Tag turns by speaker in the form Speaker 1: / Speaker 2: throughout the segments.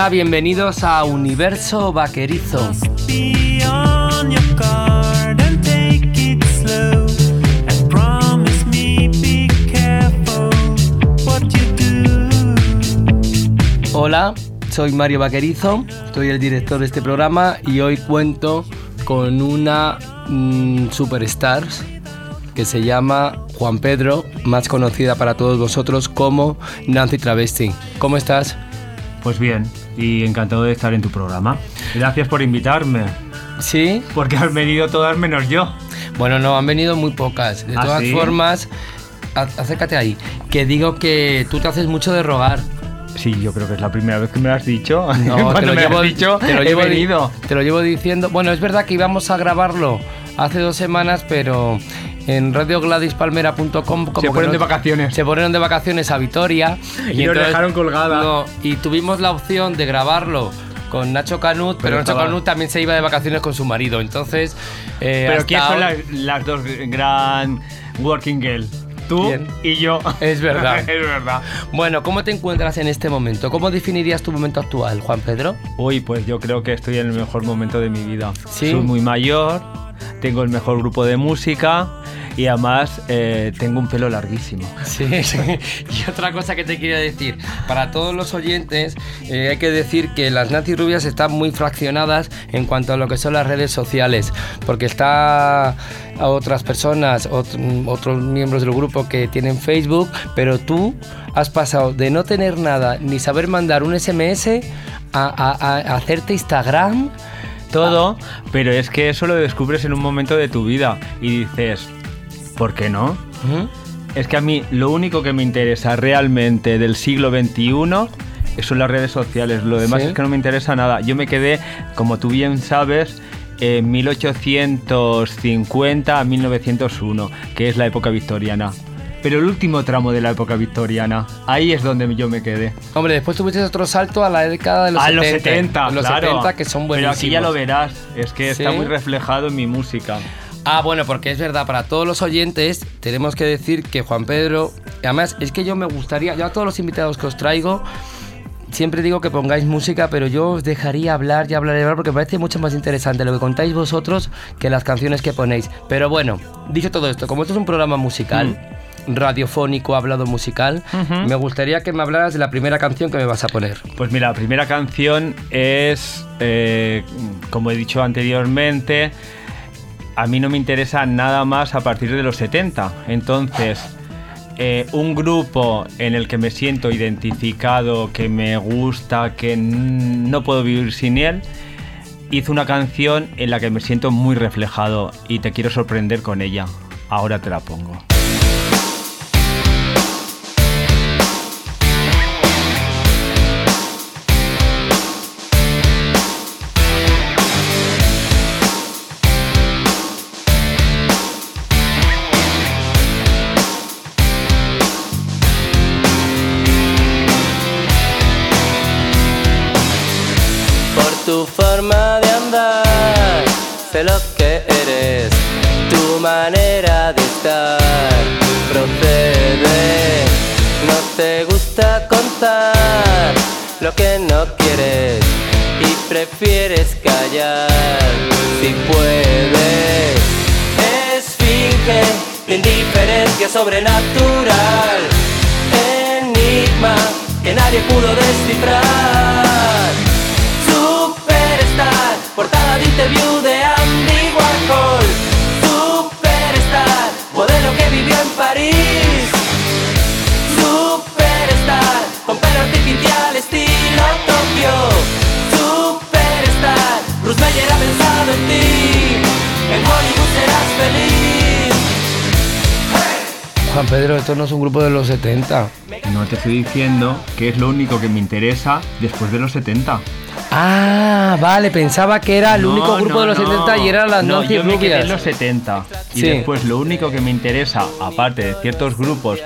Speaker 1: Hola, bienvenidos a Universo Vaquerizo. Hola, soy Mario Vaquerizo, soy el director de este programa y hoy cuento con una mm, superstar que se llama Juan Pedro, más conocida para todos vosotros como Nancy Travesti. ¿Cómo estás?
Speaker 2: Pues bien, y encantado de estar en tu programa. Gracias por invitarme.
Speaker 1: ¿Sí?
Speaker 2: Porque han venido todas menos yo.
Speaker 1: Bueno, no, han venido muy pocas. De
Speaker 2: ¿Ah,
Speaker 1: todas
Speaker 2: sí?
Speaker 1: formas, acércate ahí. Que digo que tú te haces mucho de rogar.
Speaker 2: Sí, yo creo que es la primera vez que me lo has dicho.
Speaker 1: No, te lo
Speaker 2: me
Speaker 1: llevo,
Speaker 2: has dicho,
Speaker 1: te lo llevo
Speaker 2: venido.
Speaker 1: te lo llevo diciendo. Bueno, es verdad que íbamos a grabarlo hace dos semanas, pero en radiogladyspalmera.com como
Speaker 2: Se
Speaker 1: que
Speaker 2: fueron
Speaker 1: no-
Speaker 2: de vacaciones.
Speaker 1: Se fueron de vacaciones a Vitoria
Speaker 2: Y nos dejaron colgada.
Speaker 1: no, y tuvimos la opción de grabarlo con Nacho Canut, pero,
Speaker 2: Pero
Speaker 1: Nacho
Speaker 2: estaba-
Speaker 1: Canut también se iba de vacaciones con su marido. Entonces, eh,
Speaker 2: Pero
Speaker 1: hasta
Speaker 2: ¿quién son las, las dos gran working girl? Tú y yo.
Speaker 1: Es verdad.
Speaker 2: es verdad.
Speaker 1: Bueno, ¿cómo te encuentras en este momento? ¿Cómo definirías tu momento actual, Juan Pedro?
Speaker 2: Uy, pues yo creo que estoy en el mejor momento de mi vida.
Speaker 1: ¿Sí?
Speaker 2: Soy muy mayor, tengo el mejor grupo de música y además eh, tengo un pelo larguísimo.
Speaker 1: Sí, y otra cosa que te quería decir, para todos los oyentes eh, hay que decir que las Nancy Rubias están muy fraccionadas en cuanto a lo que son las redes sociales, porque está a otras personas, ot- otros miembros del grupo que tienen Facebook, pero tú has pasado de no tener nada ni saber mandar un SMS a, a- a hacerte Instagram.
Speaker 2: Todo, pero es que eso lo descubres en un momento de tu vida y dices, ¿por qué no?
Speaker 1: ¿Mm?
Speaker 2: Es que a mí lo único que me interesa realmente del siglo XXI son las redes sociales. Lo demás
Speaker 1: ¿Sí?
Speaker 2: es que no me interesa nada. Yo me quedé, como tú bien sabes, en 1850 a 1901, que es la época victoriana. Pero el último tramo de la época victoriana, ahí es donde yo me quedé.
Speaker 1: Hombre, después tuviste otro salto a la década de los
Speaker 2: a
Speaker 1: 70.
Speaker 2: los 70,
Speaker 1: los
Speaker 2: claro.
Speaker 1: 70 que son
Speaker 2: Pero
Speaker 1: buenísimos.
Speaker 2: aquí ya lo verás, es que está muy reflejado en mi música.
Speaker 1: Ah, bueno, porque es verdad, para todos los oyentes tenemos que decir que Juan Pedro, además es que yo me gustaría, yo a todos los invitados que os traigo, siempre digo que pongáis música, pero yo os dejaría hablar y hablar y hablar porque me parece mucho más interesante lo que contáis vosotros que las canciones que ponéis. Pero bueno, dicho todo esto, como esto es un programa musical, radiofónico, hablado musical, me gustaría que me hablaras de la primera canción que me vas a poner.
Speaker 2: Pues mira, la primera canción es, eh, como he dicho anteriormente, a mí no me interesa nada más a partir de los 70. Entonces, eh, un grupo en el que me siento identificado, que me gusta, que no puedo vivir sin él, hizo una canción en la que me siento muy reflejado y te quiero sorprender con ella. Ahora te la pongo.
Speaker 1: Lo que eres, tu manera de estar procede. No te gusta contar lo que no quieres y prefieres callar si puedes. Esfinge de indiferencia sobrenatural, enigma que nadie pudo descifrar. Superstar, portada de interview de París. Superstar, con pelo artificial estilo Tokio. Superstar, Bruce Meyer ha pensado en ti. En Hollywood serás feliz. Juan Pedro, esto no es un grupo de los 70.
Speaker 2: No te estoy diciendo que es lo único que me interesa después de los 70.
Speaker 1: Ah, vale, pensaba que era el
Speaker 2: No,
Speaker 1: único grupo
Speaker 2: no,
Speaker 1: de los
Speaker 2: no.
Speaker 1: 70 y eran las
Speaker 2: no, yo me quedé en los 70. Y
Speaker 1: Sí.
Speaker 2: después lo único que me interesa, aparte de ciertos grupos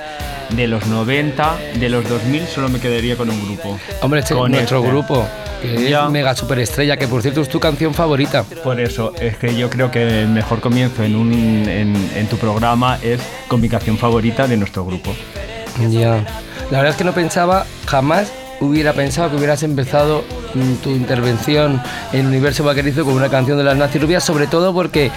Speaker 2: de los 90, de los 2000, solo me quedaría con un grupo.
Speaker 1: Hombre, este es
Speaker 2: Con
Speaker 1: nuestro
Speaker 2: este.
Speaker 1: grupo, que
Speaker 2: Ya.
Speaker 1: es Mega Superestrella, que por cierto es tu canción favorita.
Speaker 2: Por eso es que yo creo que el mejor comienzo en, un, en, en tu programa es con mi canción favorita de nuestro grupo.
Speaker 1: Ya. La verdad es que no pensaba, jamás hubiera pensado que hubieras empezado mm, tu intervención en Universo Vaquerizo con una canción de las Nancy Rubias, sobre todo porque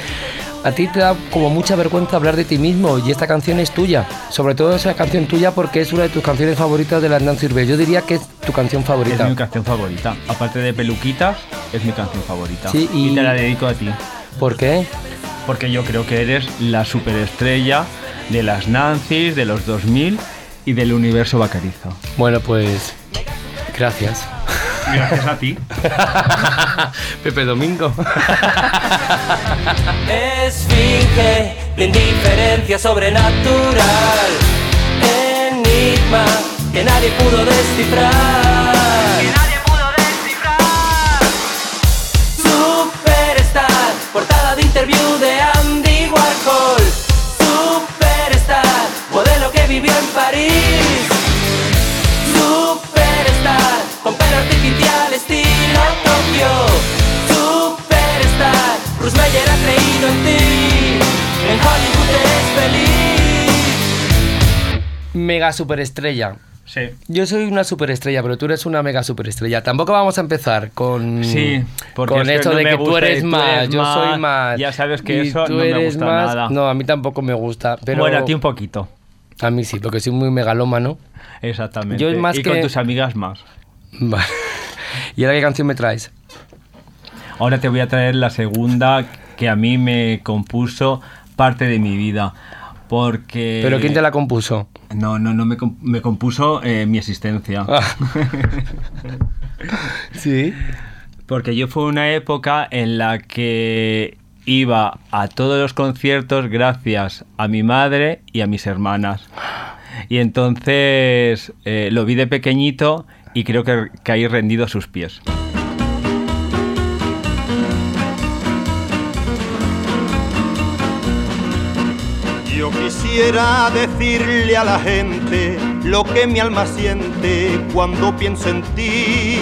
Speaker 1: a ti te da como mucha vergüenza hablar de ti mismo y esta canción es tuya. Sobre todo esa canción tuya porque es una de tus canciones favoritas de las Nancy Rubias. Yo diría que es tu canción
Speaker 2: Es
Speaker 1: favorita.
Speaker 2: mi canción favorita. Aparte de Peluquitas, es mi canción favorita.
Speaker 1: Sí, y-
Speaker 2: te la dedico a ti.
Speaker 1: ¿Por qué?
Speaker 2: Porque yo creo que eres la superestrella de las Nancy's, de los 2000 y del universo Bacarizo.
Speaker 1: Bueno, pues gracias.
Speaker 2: Gracias a ti.
Speaker 1: Pepe Domingo.
Speaker 3: Esfinge de indiferencia sobrenatural. Enigma que nadie pudo descifrar. Que nadie pudo descifrar. Superstar, portada de interview de Andy
Speaker 1: Mega superestrella.
Speaker 2: Sí.
Speaker 1: Yo soy una superestrella, pero tú eres una mega superestrella. Tampoco vamos a empezar con,
Speaker 2: Sí,
Speaker 1: con esto
Speaker 2: no
Speaker 1: de que tú eres
Speaker 2: tú
Speaker 1: más,
Speaker 2: eres
Speaker 1: yo
Speaker 2: más.
Speaker 1: soy más.
Speaker 2: Ya sabes que eso
Speaker 1: tú
Speaker 2: no me gusta
Speaker 1: más.
Speaker 2: nada.
Speaker 1: No, a mí tampoco me gusta. Pero
Speaker 2: Bueno, a ti un poquito.
Speaker 1: a mí sí, porque soy muy megalómano.
Speaker 2: Exactamente.
Speaker 1: Yo es más
Speaker 2: y
Speaker 1: que-
Speaker 2: con tus amigas más.
Speaker 1: Vale. ¿Y ahora qué canción me traes?
Speaker 2: Ahora te voy a traer la segunda que a mí me compuso parte de mi vida. Porque.
Speaker 1: ¿Pero quién te la compuso?
Speaker 2: No, no, no me, me compuso eh, mi existencia.
Speaker 1: Ah. sí.
Speaker 2: Porque yo fue una época en la que iba a todos los conciertos gracias a mi madre y a mis hermanas. Y entonces eh, lo vi de pequeñito y creo que caí rendido a sus pies.
Speaker 4: Quisiera decirle a la gente lo que mi alma siente cuando pienso en ti.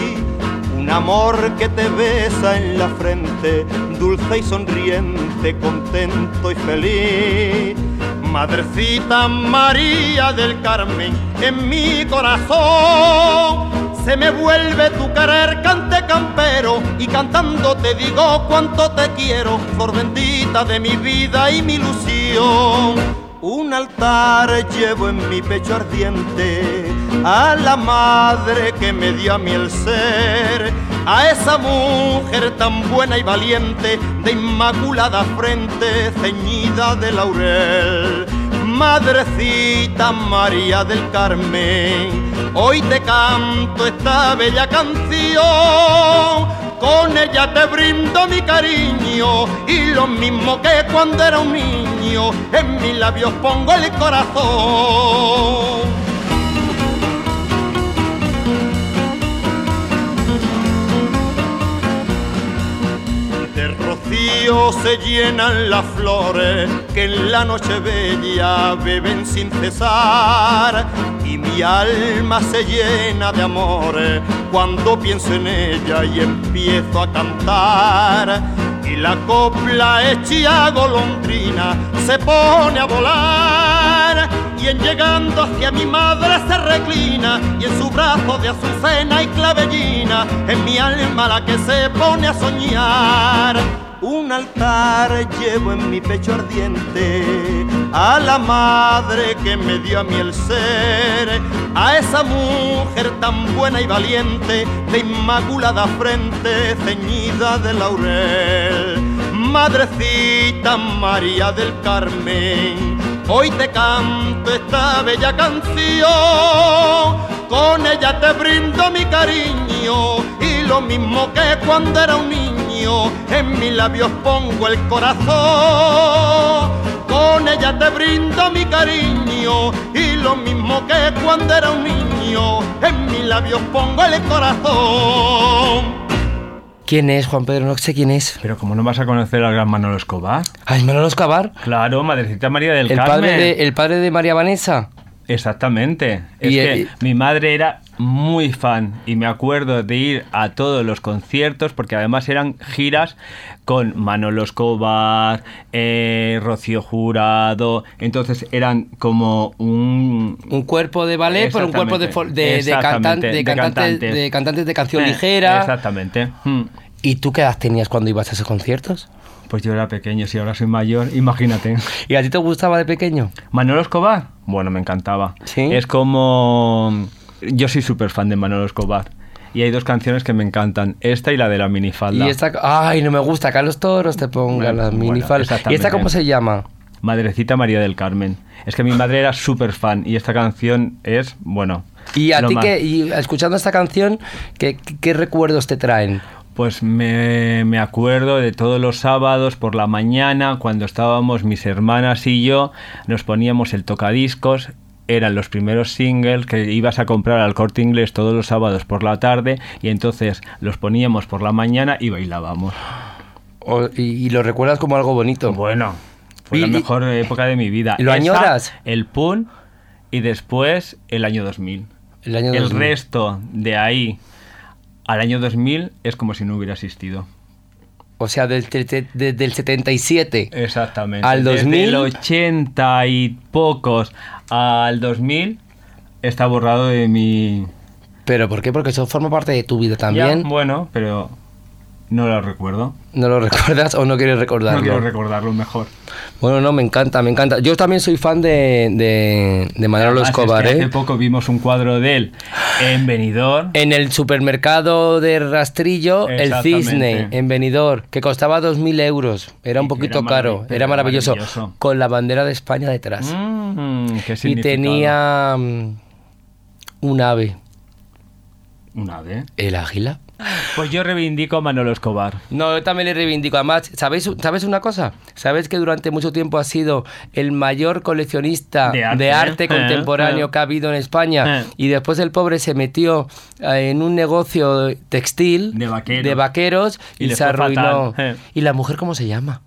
Speaker 4: Un amor que te besa en la frente, dulce y sonriente, contento y feliz. Madrecita María del Carmen, en mi corazón se me vuelve tu querer cante campero y cantando te digo cuánto te quiero, flor bendita de mi vida y mi ilusión. Un altar llevo en mi pecho ardiente a la madre que me dio a mí el ser, a esa mujer tan buena y valiente, de inmaculada frente, ceñida de laurel. Madrecita María del Carmen, hoy te canto esta bella canción. Con ella te brindo mi cariño y lo mismo que cuando era un niño, en mis labios pongo el corazón. Se llenan las flores que en la noche bella beben sin cesar. Y mi alma se llena de amores cuando pienso en ella y empiezo a cantar. Y la copla hecha golondrina se pone a volar. Y en llegando hacia mi madre se reclina y en su brazo de azucena y clavellina en mi alma la que se pone a soñar un altar llevo en mi pecho ardiente a la madre que me dio a mí el ser, a esa mujer tan buena y valiente, de inmaculada frente, ceñida de laurel. Madrecita María del Carmen, hoy te canto esta bella canción, con ella te brindo mi cariño lo mismo que cuando era un niño, en mis labios pongo el corazón. con ella te brindo mi cariño y lo mismo que cuando era un niño, en mis labios pongo el corazón.
Speaker 1: ¿Quién es Juan Pedro? No sé quién es.
Speaker 2: Pero ¿cómo no vas a conocer al gran Manolo Escobar?
Speaker 1: Ay, Manolo Escobar.
Speaker 2: Claro, Madrecita María del
Speaker 1: El
Speaker 2: Carmen.
Speaker 1: padre, de, el padre de María Vanessa.
Speaker 2: Exactamente. Es
Speaker 1: Y,
Speaker 2: que mi madre era muy fan y me acuerdo de ir a todos los conciertos porque además eran giras con Manolo Escobar, eh, Rocío Jurado, entonces eran como un...
Speaker 1: Un cuerpo de ballet, pero un cuerpo de, de, cantan- cantantes. de cantantes de canción
Speaker 2: Eh,
Speaker 1: ligera.
Speaker 2: Exactamente. Hmm.
Speaker 1: ¿Y tú qué edad tenías cuando ibas a esos conciertos?
Speaker 2: Pues yo era pequeño, si ahora soy mayor, imagínate.
Speaker 1: ¿Y a ti te gustaba de pequeño?
Speaker 2: Manolo Escobar, bueno, me encantaba.
Speaker 1: ¿Sí?
Speaker 2: Es como... Yo soy súper fan de Manolo Escobar. Y hay dos canciones que me encantan. Esta y la de la minifalda.
Speaker 1: Y esta, ay, no me gusta, que a los toros te pongan
Speaker 2: Bueno,
Speaker 1: las
Speaker 2: bueno.
Speaker 1: ¿Y esta cómo se llama?
Speaker 2: Madrecita María del Carmen. Es que mi madre era súper fan y esta canción es, bueno...
Speaker 1: Y a ti que, y escuchando esta canción, ¿qué, qué recuerdos te traen?
Speaker 2: Pues me, me acuerdo de todos los sábados por la mañana, cuando estábamos mis hermanas y yo, nos poníamos el tocadiscos, eran los primeros singles que ibas a comprar al corte inglés todos los sábados por la tarde y entonces los poníamos por la mañana y bailábamos.
Speaker 1: O- y, y lo recuerdas como algo bonito.
Speaker 2: Bueno, fue
Speaker 1: Y-
Speaker 2: la
Speaker 1: y-
Speaker 2: mejor época de mi vida.
Speaker 1: ¿Y lo
Speaker 2: Esa,
Speaker 1: añoras?
Speaker 2: El PUN y después el año 2000.
Speaker 1: El año
Speaker 2: El
Speaker 1: 2000.
Speaker 2: resto de ahí al año 2000 es como si no hubiera existido.
Speaker 1: O sea, del- desde desde el 77.
Speaker 2: Exactamente.
Speaker 1: Al
Speaker 2: Desde
Speaker 1: 2000.
Speaker 2: el 80 y pocos al 2000 está borrado de mi...
Speaker 1: ¿Pero por qué? Porque eso forma parte de tu vida
Speaker 2: Ya,
Speaker 1: también.
Speaker 2: bueno, pero no lo recuerdo.
Speaker 1: ¿No lo recuerdas o no quieres
Speaker 2: No
Speaker 1: recordarlo?
Speaker 2: quiero recordarlo mejor.
Speaker 1: Bueno, no, me encanta, me encanta. Yo también soy fan de, de, de Manolo
Speaker 2: Además, es
Speaker 1: Escobar,
Speaker 2: que
Speaker 1: ¿eh?
Speaker 2: Hace poco vimos un cuadro de él en Benidorm.
Speaker 1: En el supermercado de Rastrillo, el. Cisne, en Benidorm, que costaba 2.000 euros. Era un poquito
Speaker 2: era
Speaker 1: caro, era maravilloso,
Speaker 2: maravilloso.
Speaker 1: Con la bandera de España detrás.
Speaker 2: Mm, ¿qué
Speaker 1: y tenía mm, un ave,
Speaker 2: Un ave.
Speaker 1: el águila.
Speaker 2: Pues yo reivindico a Manolo Escobar.
Speaker 1: No, yo también le reivindico. Además, ¿sabéis, ¿sabes una cosa? ¿Sabes que durante mucho tiempo ha sido el mayor coleccionista
Speaker 2: De
Speaker 1: de
Speaker 2: arte, ¿eh?
Speaker 1: contemporáneo
Speaker 2: Eh.
Speaker 1: que ha habido en España?
Speaker 2: Eh.
Speaker 1: Y después el pobre se metió en un negocio textil
Speaker 2: De vaqueros.
Speaker 1: de vaqueros
Speaker 2: Y
Speaker 1: se arruinó. ¿Y la mujer cómo se llama?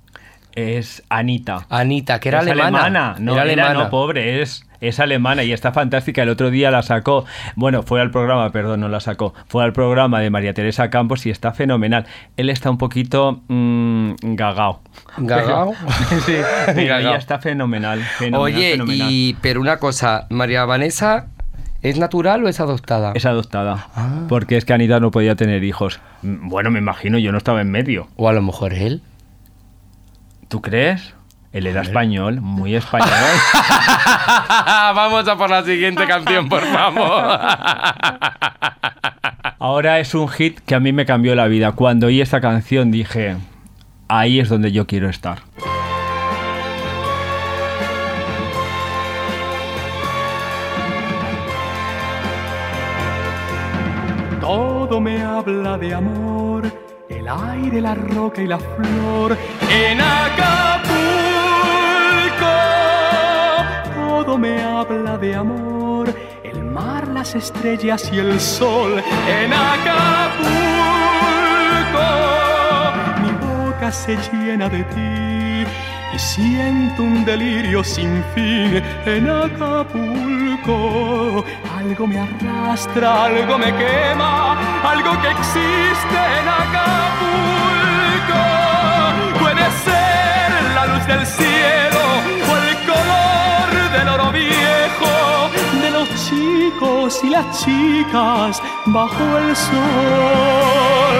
Speaker 2: Es Anita.
Speaker 1: Anita, que era
Speaker 2: es
Speaker 1: alemana.
Speaker 2: No,
Speaker 1: era
Speaker 2: era,
Speaker 1: alemana.
Speaker 2: no, pobre, es, es alemana y está fantástica. El otro día la sacó, bueno, fue al programa, perdón, no la sacó, fue al programa de María Teresa Campos y está fenomenal. Él está un poquito mm, gagao.
Speaker 1: ¿Gagao?
Speaker 2: Pero- sí, pero
Speaker 1: Gagao.
Speaker 2: ella está fenomenal. fenomenal,
Speaker 1: Oye,
Speaker 2: fenomenal.
Speaker 1: y pero una cosa, María Vanessa, ¿es natural o es adoptada?
Speaker 2: Es adoptada.
Speaker 1: Ah.
Speaker 2: Porque es que Anita no podía tener hijos. Mm, Bueno, me imagino, yo no estaba en medio.
Speaker 1: O a lo mejor él.
Speaker 2: ¿Tú crees? Él era español, muy español.
Speaker 1: Vamos a por la siguiente canción, por favor.
Speaker 2: Ahora es un hit que a mí me cambió la vida. Cuando oí esta canción dije, ahí es donde yo quiero estar.
Speaker 5: Todo me habla de amor, el aire, la roca y la flor. En Acapulco, todo me habla de amor, el mar, las estrellas y el sol. En Acapulco, mi boca se llena de ti y siento un delirio sin fin en Acapulco. Algo me arrastra, algo me quema, algo que existe en Acapulco. Puede ser la luz del cielo del oro viejo de los chicos y las chicas bajo el sol.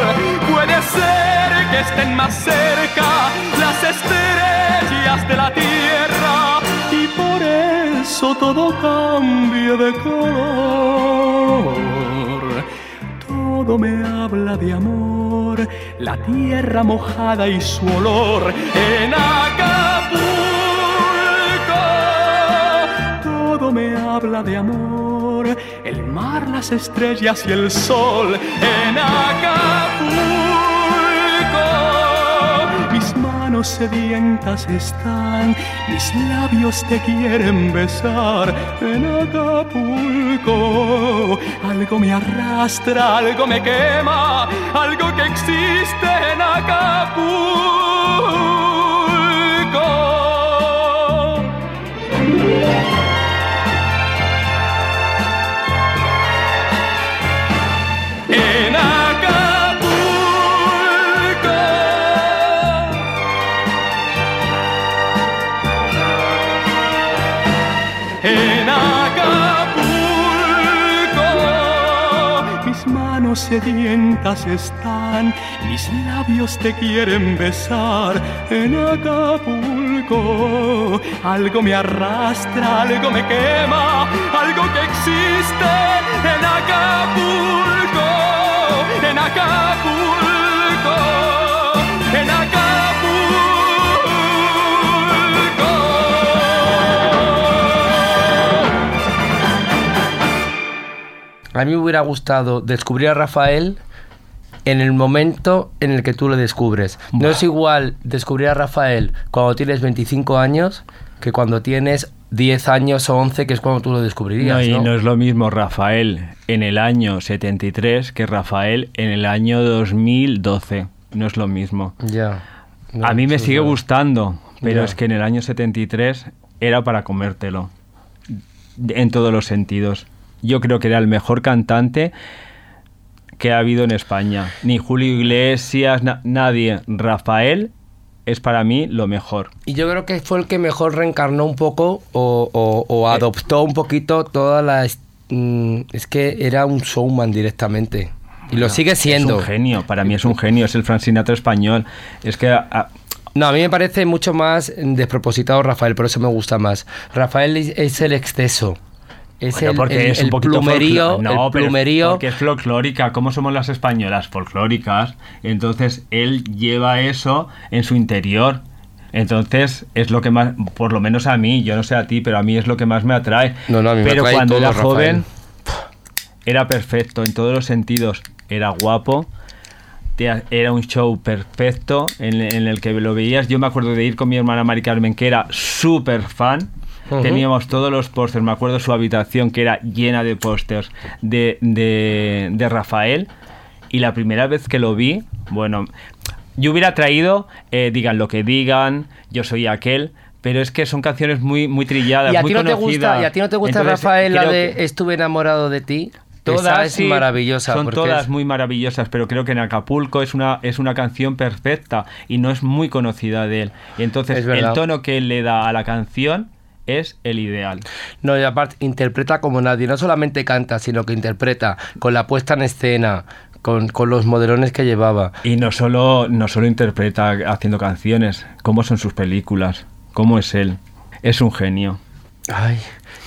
Speaker 5: Puede ser que estén más cerca las estrellas de la tierra y por eso todo cambia de color. Todo me habla de amor, la tierra mojada y su olor en Acapulco. Habla de amor, el mar, las estrellas y el sol en Acapulco. Mis manos sedientas están, mis labios te quieren besar en Acapulco. Algo me arrastra, algo me quema, algo que existe en Acapulco. Sedientas están, mis labios te quieren besar. En Acapulco. Algo me arrastra, algo me quema, algo que existe en Acapulco. En Acapulco.
Speaker 1: A mí me hubiera gustado descubrir a Rafael en el momento en el que tú lo descubres. No es igual descubrir a Rafael cuando tienes 25 años que cuando tienes 10 años o 11, que es cuando tú lo descubrirías.
Speaker 2: No, y
Speaker 1: ¿no?
Speaker 2: no es lo mismo Rafael en el año 73 que Rafael en el año 2012. No es lo mismo.
Speaker 1: Ya. No,
Speaker 2: a mí me sigue
Speaker 1: verdad.
Speaker 2: gustando, pero
Speaker 1: Ya.
Speaker 2: es que en el año 73 era para comértelo. En todos los sentidos. Yo creo que era el mejor cantante que ha habido en España. Ni Julio Iglesias, na- nadie. Rafael es para mí lo mejor.
Speaker 1: Y yo creo que fue el que mejor reencarnó un poco o, o- o adoptó un poquito toda la... mm, Es que era un showman directamente. Y lo sigue siendo.
Speaker 2: Es un genio, para mí es un genio, es el Frank Sinatra español. Es que ah, a-
Speaker 1: No, a mí me parece mucho más despropositado Rafael, por eso me gusta más. Rafael es el exceso. Es
Speaker 2: Bueno,
Speaker 1: el,
Speaker 2: porque
Speaker 1: el-
Speaker 2: es un
Speaker 1: el
Speaker 2: poquito
Speaker 1: plumerío,
Speaker 2: No,
Speaker 1: el plumerío.
Speaker 2: porque es folclórica. ¿Cómo somos las españolas? Folclóricas. Entonces él lleva eso en su interior. Entonces es lo que más, por lo menos a mí, yo no sé a ti, pero a mí es lo que más me atrae.
Speaker 1: No, no, a mí me
Speaker 2: pero
Speaker 1: atrae
Speaker 2: cuando
Speaker 1: todo,
Speaker 2: era
Speaker 1: Rafael.
Speaker 2: joven era perfecto en todos los sentidos. Era guapo. Era un show perfecto en, en el que lo veías. Yo me acuerdo de ir con mi hermana Mari Carmen, que era súper fan. Teníamos todos los pósters. Me acuerdo su habitación, que era llena de pósters de, de, de Rafael. Y la primera vez que lo vi, bueno, yo hubiera traído eh, Digan lo que digan, Yo soy aquel. Pero es que son canciones muy, muy trilladas,
Speaker 1: ¿Y a,
Speaker 2: muy
Speaker 1: ti no te
Speaker 2: conocidas.
Speaker 1: gusta, ¿Y a ti no te gusta
Speaker 2: Entonces,
Speaker 1: Rafael la de
Speaker 2: que-
Speaker 1: Estuve enamorado de ti?
Speaker 2: Todas
Speaker 1: es
Speaker 2: sí,
Speaker 1: maravillosa.
Speaker 2: Son todas
Speaker 1: es-
Speaker 2: muy maravillosas, pero creo que en Acapulco es una, es una canción perfecta y no es muy conocida de él. Y entonces el tono que él le da a la canción es el ideal.
Speaker 1: No, y aparte, interpreta como nadie. No solamente canta, sino que interpreta con la puesta en escena, con, con los modelones que llevaba.
Speaker 2: Y no solo, no solo interpreta haciendo canciones, cómo son sus películas, cómo es él. Es un genio.
Speaker 1: Ay,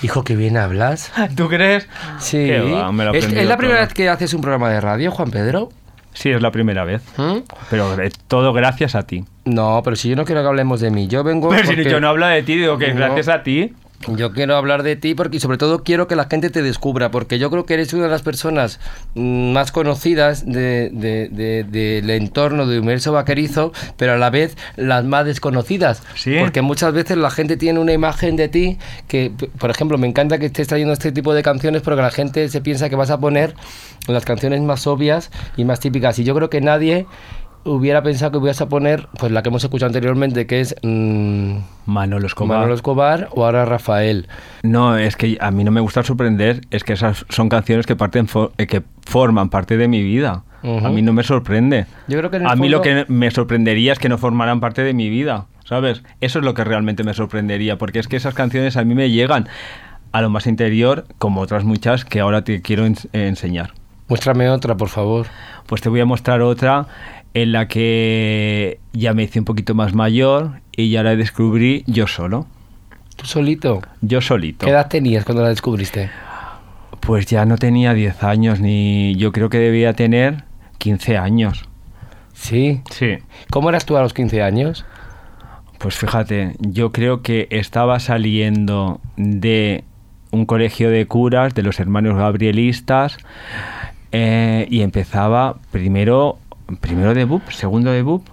Speaker 1: hijo, que bien hablas.
Speaker 2: ¿Tú crees?
Speaker 1: Sí.
Speaker 2: Va, me lo
Speaker 1: ¿Es, es la primera
Speaker 2: todo.
Speaker 1: vez que haces un programa de radio, Juan Pedro?
Speaker 2: Sí, es la primera vez.
Speaker 1: ¿Mm?
Speaker 2: Pero eh, todo gracias a ti.
Speaker 1: No, pero si yo no quiero que hablemos de mí, yo vengo.
Speaker 2: Pero si yo no hablo de ti, digo que
Speaker 1: No.
Speaker 2: gracias a ti.
Speaker 1: Yo quiero hablar de ti porque y sobre todo quiero que la gente te descubra, porque yo creo que eres una de las personas mm, más conocidas de- de- de- del entorno de Universo Vaquerizo, pero a la vez las más desconocidas.
Speaker 2: Sí.
Speaker 1: Porque muchas veces la gente tiene una imagen de ti que, por ejemplo, me encanta que estés trayendo este tipo de canciones porque la gente se piensa que vas a poner las canciones más obvias y más típicas. Y yo creo que nadie hubiera pensado que ibas a poner pues la que hemos escuchado anteriormente, que es... mm,
Speaker 2: Manolo Escobar.
Speaker 1: Manolo Escobar o ahora Rafael.
Speaker 2: No, es que a mí no me gusta sorprender, es que esas son canciones que parten eh, que forman parte de mi vida. A mí no me sorprende.
Speaker 1: Yo creo que en el
Speaker 2: a mí lo que me sorprendería es que no formaran parte de mi vida, ¿sabes? Eso es lo que realmente me sorprendería, porque es que esas canciones a mí me llegan a lo más interior, como otras muchas que ahora te quiero ens- enseñar.
Speaker 1: Muéstrame otra, por favor.
Speaker 2: Pues te voy a mostrar otra en la que ya me hice un poquito más mayor y ya la descubrí yo solo,
Speaker 1: ¿Tú solito?
Speaker 2: yo solito.
Speaker 1: ¿Qué edad tenías cuando la descubriste?
Speaker 2: Pues ya no tenía 10 años, ni yo creo que debía tener 15 años.
Speaker 1: Sí.
Speaker 2: Sí.
Speaker 1: ¿Cómo eras tú a los 15 años?
Speaker 2: Pues fíjate, yo creo que estaba saliendo de un colegio de curas de los hermanos gabrielistas eh, y empezaba primero, primero de BUP, segundo de BUP.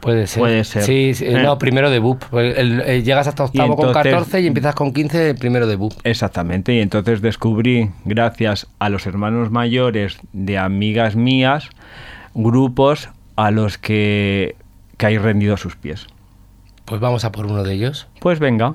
Speaker 1: Puede ser.
Speaker 2: Puede ser.
Speaker 1: Sí, sí,
Speaker 2: Eh.
Speaker 1: no, primero de BUP. Eh, llegas hasta octavo con
Speaker 2: entonces-
Speaker 1: 14 y empiezas con 15, primero de BUP.
Speaker 2: Exactamente, y entonces descubrí, gracias a los hermanos mayores de amigas mías, grupos a los que caí rendido a sus pies.
Speaker 1: Pues vamos a por uno de ellos.
Speaker 2: Pues venga.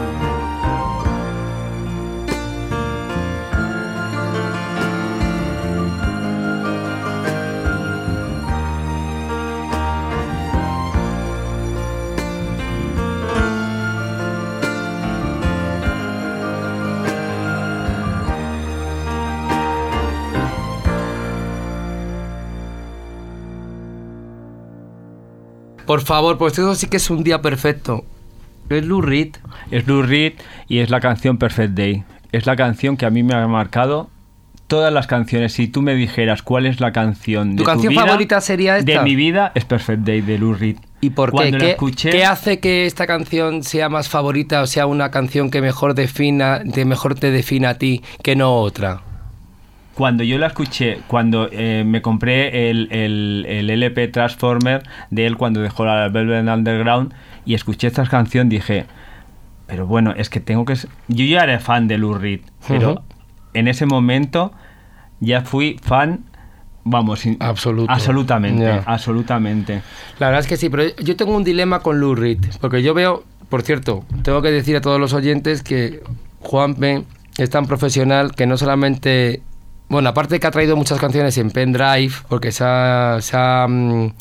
Speaker 1: Por favor, pues eso sí que es un día perfecto. Es Lou Reed.
Speaker 2: Es Lou Reed y es la canción Perfect Day. Es la canción que a mí me ha marcado todas las canciones. Si tú me dijeras cuál es la canción de
Speaker 1: ¿Tu canción
Speaker 2: vida,
Speaker 1: favorita sería esta?
Speaker 2: De mi vida es Perfect Day de Lou Reed.
Speaker 1: ¿Y por qué? ¿Qué,
Speaker 2: escuché,
Speaker 1: qué hace que esta canción sea más favorita o sea una canción que mejor defina, de mejor te defina a ti que no otra?
Speaker 2: Cuando yo la escuché, cuando eh, me compré el, el- el LP Transformer de él cuando dejó la Velvet Underground y escuché esta canción, dije, pero bueno, es que tengo que... Yo ya era fan de Lou Reed, pero
Speaker 1: Ujú.
Speaker 2: en ese momento ya fui fan, vamos,
Speaker 1: Absoluto.
Speaker 2: absolutamente, absolutamente.
Speaker 1: La verdad es que sí, pero yo tengo un dilema con Lou Reed, porque yo veo, por cierto, tengo que decir a todos los oyentes que Juanpe es tan profesional que no solamente, bueno, aparte que ha traído muchas canciones en pendrive, porque se ha, se ha, mm,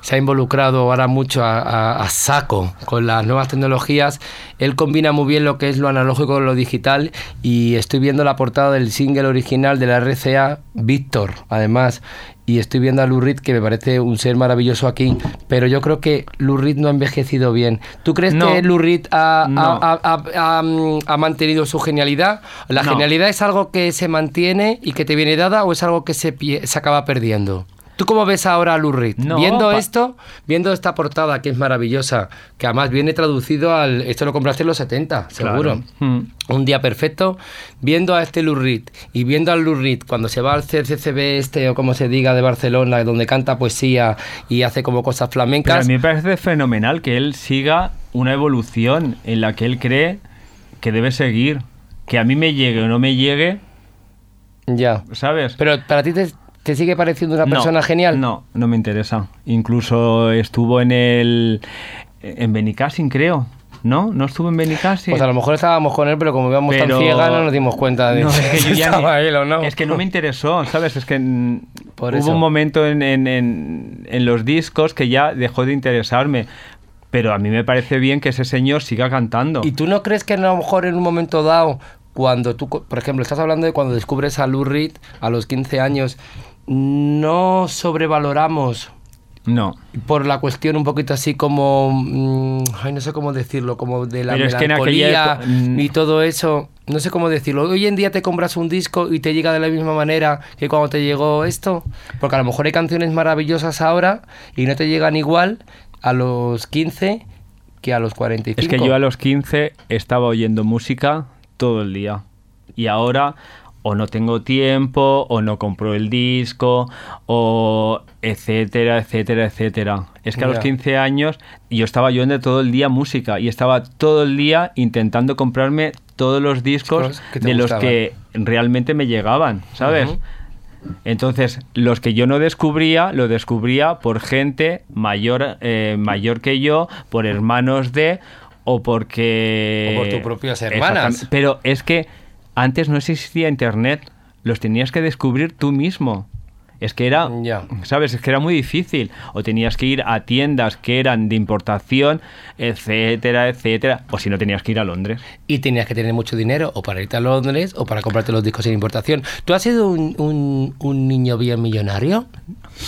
Speaker 1: se ha involucrado ahora mucho a, a- a saco con las nuevas tecnologías, él combina muy bien lo que es lo analógico con lo digital y estoy viendo la portada del single original de la RCA, Víctor, además. Y estoy viendo a Lou Reed, que me parece un ser maravilloso aquí, pero yo creo que Lou Reed no ha envejecido bien. ¿Tú crees
Speaker 2: No.
Speaker 1: que Lou Reed ha, ha-
Speaker 2: No.
Speaker 1: ha- ha- ha, mm, ha mantenido su genialidad? ¿La
Speaker 2: No.
Speaker 1: genialidad es algo que se mantiene y que te viene dada o es algo que se, se acaba perdiendo? ¿Tú cómo ves ahora a Lou Reed?
Speaker 2: No,
Speaker 1: viendo
Speaker 2: pa-
Speaker 1: esto, viendo esta portada que es maravillosa, que además viene traducido al... Esto lo compraste en los 70, seguro.
Speaker 2: Mm.
Speaker 1: Un día perfecto, viendo a este Lou Reed y viendo al Lou Reed cuando se va al CCCB este o como se diga de Barcelona, donde canta poesía y hace como cosas
Speaker 2: Pero a
Speaker 1: flamencas.
Speaker 2: mí me parece fenomenal que él siga una evolución en la que él cree que debe seguir. Que a mí me llegue o no me llegue,
Speaker 1: Ya.
Speaker 2: ¿sabes?
Speaker 1: Pero para ti te, te sigue pareciendo una
Speaker 2: No,
Speaker 1: persona genial.
Speaker 2: No, no me interesa. Incluso estuvo en el. En Benicassin, creo. ¿No? ¿No estuvo en Benicassin?
Speaker 1: Pues a lo mejor estábamos con él, pero como íbamos tan
Speaker 2: Pero-
Speaker 1: ciegas no nos dimos cuenta de
Speaker 2: No, es que
Speaker 1: si
Speaker 2: yo ya
Speaker 1: estaba
Speaker 2: ni-
Speaker 1: él o no.
Speaker 2: Es que no me interesó, ¿sabes? Es que
Speaker 1: Por
Speaker 2: hubo
Speaker 1: eso.
Speaker 2: un momento en, en- en- en los discos que ya dejó de interesarme. Pero a mí me parece bien que ese señor siga cantando.
Speaker 1: ¿Y tú no crees que a lo mejor en un momento dado, cuando tú, por ejemplo, estás hablando de cuando descubres a Lou Reed a los 15 años, no sobrevaloramos
Speaker 2: No.
Speaker 1: por la cuestión un poquito así como, mm, ay, no sé cómo decirlo, como de la
Speaker 2: Pero es que en época- mm.
Speaker 1: y todo eso, no sé cómo decirlo. Hoy en día te compras un disco y te llega de la misma manera que cuando te llegó esto, porque a lo mejor hay canciones maravillosas ahora y no te llegan igual a los 15 que a los 45.
Speaker 2: Es que yo a los 15 estaba oyendo música todo el día. Y ahora o no tengo tiempo, o no compro el disco, o etcétera, etcétera, etcétera. Es que a los
Speaker 1: Ya.
Speaker 2: 15 años yo estaba oyendo todo el día música y estaba todo el día intentando comprarme todos los discos de los que realmente me llegaban, ¿sabes? Entonces, los que yo no descubría, lo descubría por gente mayor, eh, mayor que yo, por hermanos de, o porque...
Speaker 1: O por tus propias hermanas.
Speaker 2: Pero es que antes no existía internet, los tenías que descubrir tú mismo. Es que era. ¿sabes? Es que era muy difícil. O tenías que ir a tiendas que eran de importación, etcétera, etcétera. O si no, tenías que ir a Londres.
Speaker 1: y tenías que tener mucho dinero o para irte a Londres o para comprarte los discos sin importación. ¿Tú has sido un, un- un niño bien millonario?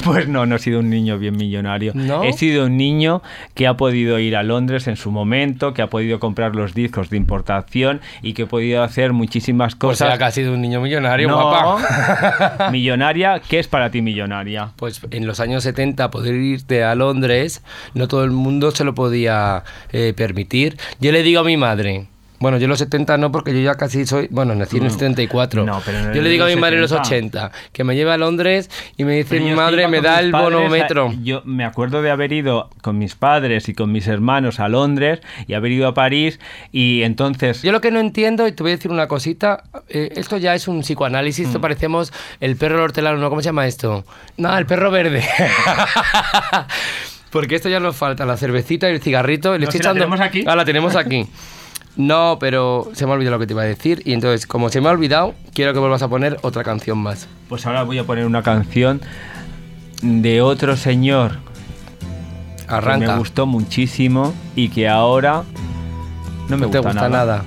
Speaker 2: Pues no, no he sido un niño bien millonario.
Speaker 1: ¿No?
Speaker 2: He sido un niño que ha podido ir a Londres en su momento, que ha podido comprar los discos de importación y que ha podido hacer muchísimas
Speaker 1: O
Speaker 2: cosas.
Speaker 1: sea, que has sido un niño millonario,
Speaker 2: No.
Speaker 1: guapa.
Speaker 2: millonaria, ¿qué es para ti millonaria?
Speaker 1: Pues en los años 70 poder irte a Londres, no todo el mundo se lo podía eh, permitir. Yo le digo a mi madre, bueno, yo en los 70 no, porque yo ya casi soy, bueno, nací en el 74.
Speaker 2: No, pero en
Speaker 1: yo le digo a mi
Speaker 2: los
Speaker 1: madre en los
Speaker 2: 70.
Speaker 1: 80, que me lleve a Londres y me dice
Speaker 2: Pero
Speaker 1: mi madre, me da el
Speaker 2: padres a-
Speaker 1: bonometro.
Speaker 2: yo me acuerdo de haber ido con mis padres y con mis hermanos a Londres y haber ido a París y entonces...
Speaker 1: Yo lo que no entiendo, y te voy a decir una cosita, eh, esto ya es un psicoanálisis,
Speaker 2: Mm.
Speaker 1: esto parecemos el perro hortelano, ¿no? ¿Cómo se llama esto? No, el perro verde. Porque esto ya nos falta, la cervecita y el cigarrito. Le
Speaker 2: ¿No
Speaker 1: estoy
Speaker 2: si la
Speaker 1: echando-
Speaker 2: tenemos aquí?
Speaker 1: Ah, la tenemos aquí. No, pero se me ha olvidado lo que te iba a decir. Y entonces, como se me ha olvidado, quiero que vuelvas a poner otra canción más.
Speaker 2: Pues ahora voy a poner una canción de otro señor que
Speaker 1: Arranca.
Speaker 2: me gustó muchísimo y que ahora no me
Speaker 1: no te
Speaker 2: gusta,
Speaker 1: gusta nada.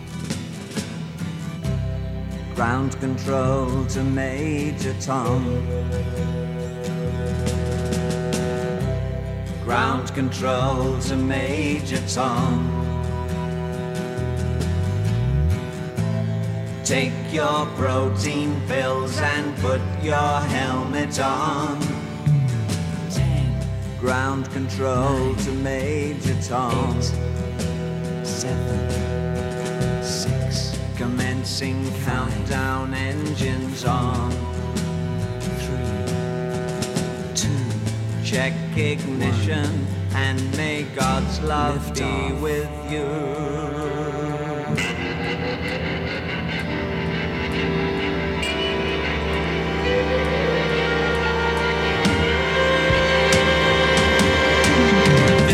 Speaker 6: Ground control to Major Tom. Ground control to Major Tom. Take your protein pills and put your helmet on. Ground control to Major Tom. seven, six. Commencing countdown engines on. Three, two. Check ignition and may God's love be with you.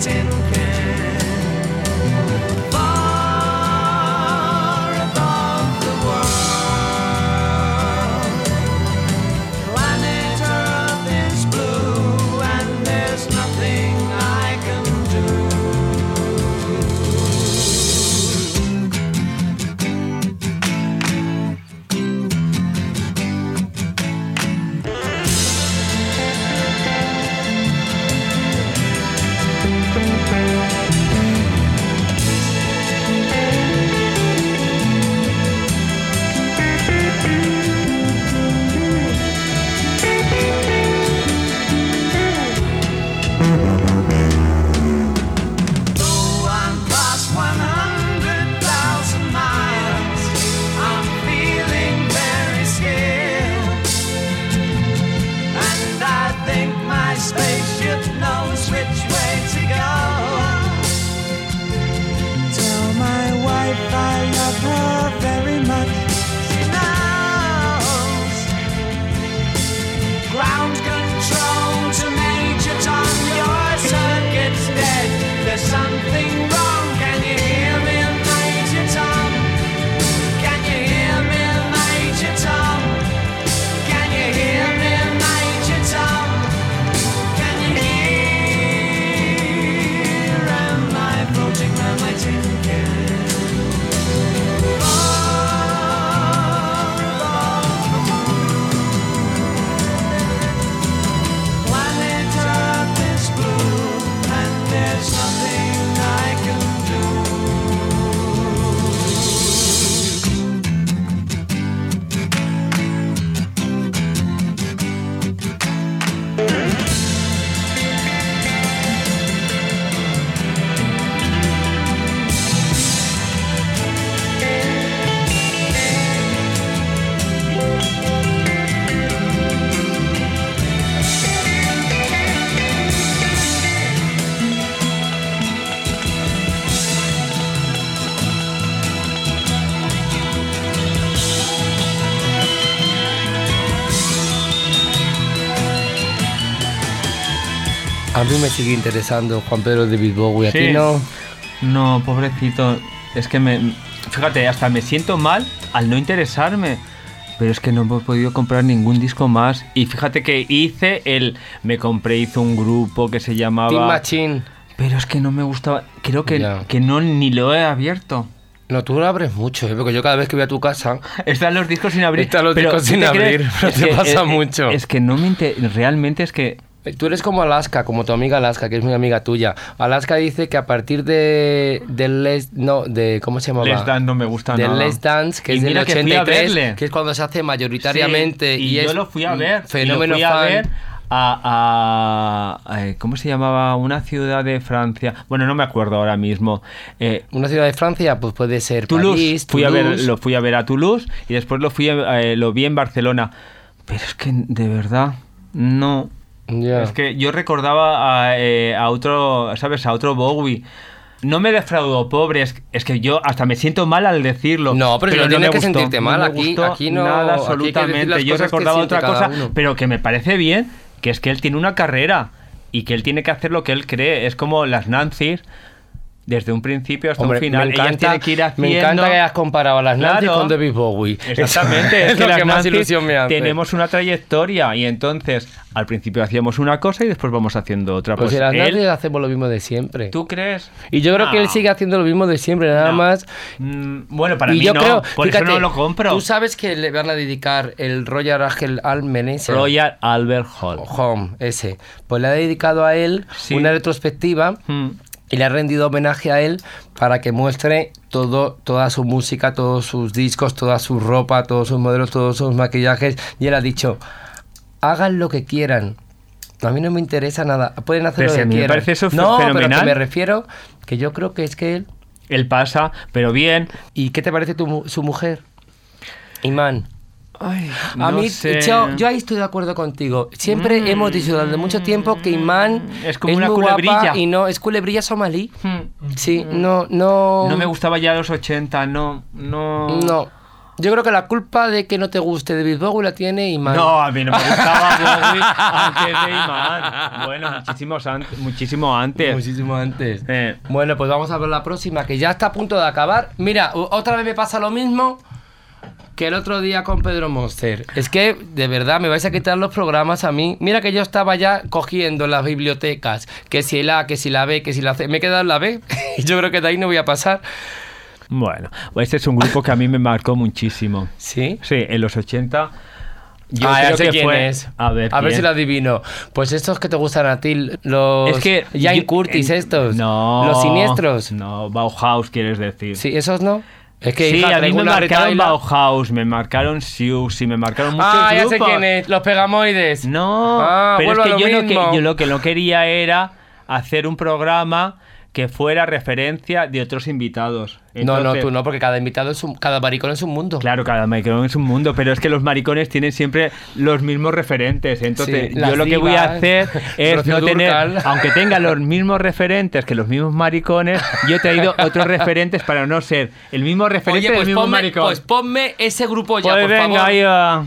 Speaker 6: Tin can.
Speaker 1: Sigue interesando Juan Pedro David Bowie. ¿A ti
Speaker 2: Sí.
Speaker 1: no?
Speaker 2: No, pobrecito. Es que me. Fíjate, hasta me siento mal al no interesarme. Pero es que no he podido comprar ningún disco más. Y fíjate que hice el. Me compré, hizo un grupo que se llamaba.
Speaker 1: Team Machine.
Speaker 2: Pero es que no me gustaba. Creo que,
Speaker 1: Ya.
Speaker 2: que no ni lo he abierto.
Speaker 1: No, tú lo abres mucho, ¿eh? porque yo cada vez que voy a tu casa.
Speaker 2: Están los discos sin abrir.
Speaker 1: Están los
Speaker 2: pero
Speaker 1: discos
Speaker 2: ¿tú
Speaker 1: sin abrir, pero te pasa
Speaker 2: es-
Speaker 1: mucho.
Speaker 2: Es que no me inter- Realmente es que.
Speaker 1: Tú eres como Alaska, como tu amiga Alaska, que es muy amiga tuya. Alaska dice que a partir de del Les, no, de ¿cómo se llamaba?
Speaker 2: Les Dance no me gusta
Speaker 1: Del
Speaker 2: nada.
Speaker 1: Les Dance, que
Speaker 2: Y
Speaker 1: es del
Speaker 2: mira que fui a
Speaker 1: 83,
Speaker 2: verle.
Speaker 1: que es cuando se hace mayoritariamente
Speaker 2: Sí,
Speaker 1: y,
Speaker 2: y,
Speaker 1: es
Speaker 2: yo lo fui a ver. y
Speaker 1: Fenómeno
Speaker 2: lo fui a ver a, a- a- ¿Cómo se llamaba? Una ciudad de Francia. Bueno, no me acuerdo ahora mismo. Eh,
Speaker 1: Una ciudad de Francia, pues puede ser
Speaker 2: Toulouse.
Speaker 1: París,
Speaker 2: fui a ver, lo fui a ver a Toulouse y después lo fui a- eh, lo vi en Barcelona. Pero es que de verdad no. Es que yo recordaba a, eh, a otro, ¿sabes? A otro Bowie. No me defraudó, pobre. Es, es que yo hasta me siento mal al decirlo.
Speaker 1: No, pero si no tienes
Speaker 2: me
Speaker 1: que
Speaker 2: gustó,
Speaker 1: sentirte mal,
Speaker 2: me
Speaker 1: aquí-
Speaker 2: gustó
Speaker 1: aquí no-
Speaker 2: Nada,
Speaker 1: aquí
Speaker 2: absolutamente.
Speaker 1: las
Speaker 2: Yo recordaba otra cosa,
Speaker 1: uno.
Speaker 2: pero que me parece bien, que es que él tiene una carrera y que él tiene que hacer lo que él cree. Es como las Nancy's. Desde un principio hasta
Speaker 1: Hombre,
Speaker 2: un final.
Speaker 1: me encanta,
Speaker 2: que ir haciendo...
Speaker 1: me encanta que hayas comparado a las Nancy
Speaker 2: Claro.
Speaker 1: con David Bowie.
Speaker 2: Exactamente,
Speaker 1: es,
Speaker 2: es que
Speaker 1: lo que más ilusión me hace.
Speaker 2: Tenemos una trayectoria y entonces al principio hacíamos una cosa y después vamos haciendo otra.
Speaker 1: Pues,
Speaker 2: Pues,
Speaker 1: las
Speaker 2: él-
Speaker 1: Nancy hacemos lo mismo de siempre.
Speaker 2: ¿Tú crees?
Speaker 1: Y yo creo que él sigue haciendo lo mismo de siempre, nada
Speaker 2: No.
Speaker 1: más.
Speaker 2: Mm, bueno, para
Speaker 1: y
Speaker 2: mí
Speaker 1: yo
Speaker 2: no,
Speaker 1: creo,
Speaker 2: por
Speaker 1: fíjate,
Speaker 2: eso no lo compro.
Speaker 1: Tú sabes que le van a dedicar el Royal Ángel al Menezes.
Speaker 2: Royal Albert Hall.
Speaker 1: Home, ese. Pues le ha dedicado a él
Speaker 2: Sí.
Speaker 1: una retrospectiva
Speaker 2: Mm.
Speaker 1: Y le ha rendido homenaje a él para que muestre todo, toda su música, todos sus discos, toda su ropa, todos sus modelos, todos sus maquillajes. Y él ha dicho, hagan lo que quieran. A mí no me interesa nada. Pueden hacer
Speaker 2: Pero
Speaker 1: lo que
Speaker 2: mí me
Speaker 1: quieran.
Speaker 2: parece eso
Speaker 1: no, pero que me refiero que yo creo que es que él
Speaker 2: Él pasa, pero bien.
Speaker 1: ¿Y qué te parece tu su mujer? Imán. A
Speaker 2: no
Speaker 1: mí,
Speaker 2: sé.
Speaker 1: yo, yo ahí estoy de acuerdo contigo. Siempre hemos dicho durante mucho tiempo que Imán
Speaker 2: Es como una
Speaker 1: muy guapa
Speaker 2: culebrilla.
Speaker 1: y no, es culebrilla somalí.
Speaker 2: Hmm.
Speaker 1: Sí, no, no.
Speaker 2: No me gustaba ya los 80, no, no.
Speaker 1: No. Yo creo que la culpa de que no te guste David Bowie la tiene Imán.
Speaker 2: No, a mí no me gustaba Bowie antes de Iman. Bueno, muchísimos an- muchísimo antes.
Speaker 1: Muchísimo antes.
Speaker 2: Eh,
Speaker 1: Bueno, pues vamos a ver la próxima, que ya está a punto de acabar. Mira, otra vez me pasa lo mismo que el otro día con Pedro Monster. Es que, de verdad, me vais a quitar los programas a mí. Mira que yo estaba ya cogiendo las bibliotecas, que si el A, que si la B, que si la C. Me he quedado en la B y yo creo que de ahí no voy a pasar.
Speaker 2: bueno, este es un grupo que a mí me marcó muchísimo.
Speaker 1: ¿Sí?
Speaker 2: Sí, en los 80. Yo
Speaker 1: ah,
Speaker 2: creo
Speaker 1: sé
Speaker 2: que
Speaker 1: quién
Speaker 2: fue.
Speaker 1: es.
Speaker 2: A ver,
Speaker 1: a ver si lo adivino. Pues estos que te gustan a ti, los.
Speaker 2: Es que.
Speaker 1: Jan
Speaker 2: yo-
Speaker 1: Curtis,
Speaker 2: en-
Speaker 1: estos.
Speaker 2: No.
Speaker 1: Los siniestros.
Speaker 2: No, Bauhaus, quieres decir.
Speaker 1: Sí, esos no. Es que
Speaker 2: Sí,
Speaker 1: hija,
Speaker 2: a mí me marcaron. Bauhaus, me marcaron Siouxsie, me marcaron muchos
Speaker 1: Ah, ya sé
Speaker 2: grupos.
Speaker 1: quién es. Los pegamoides.
Speaker 2: No,
Speaker 1: Ah,
Speaker 2: pero es que
Speaker 1: lo
Speaker 2: yo, no que yo lo que no quería era hacer un programa que fuera referencia de otros invitados.
Speaker 1: no, no, tú no, porque cada invitado es un, cada maricón es un mundo.
Speaker 2: Claro, cada maricón es un mundo, pero es que los maricones tienen siempre los mismos referentes. Entonces,
Speaker 1: Sí,
Speaker 2: yo lo que voy a hacer es no tener, aunque tenga los mismos referentes que los mismos maricones, yo he traído otros referentes para no ser el mismo referente
Speaker 1: Oye,
Speaker 2: del
Speaker 1: pues
Speaker 2: mismo
Speaker 1: ponme,
Speaker 2: maricón.
Speaker 1: pues ponme ese grupo ya,
Speaker 2: Pues
Speaker 1: por
Speaker 2: venga,
Speaker 1: favor.
Speaker 2: ahí va.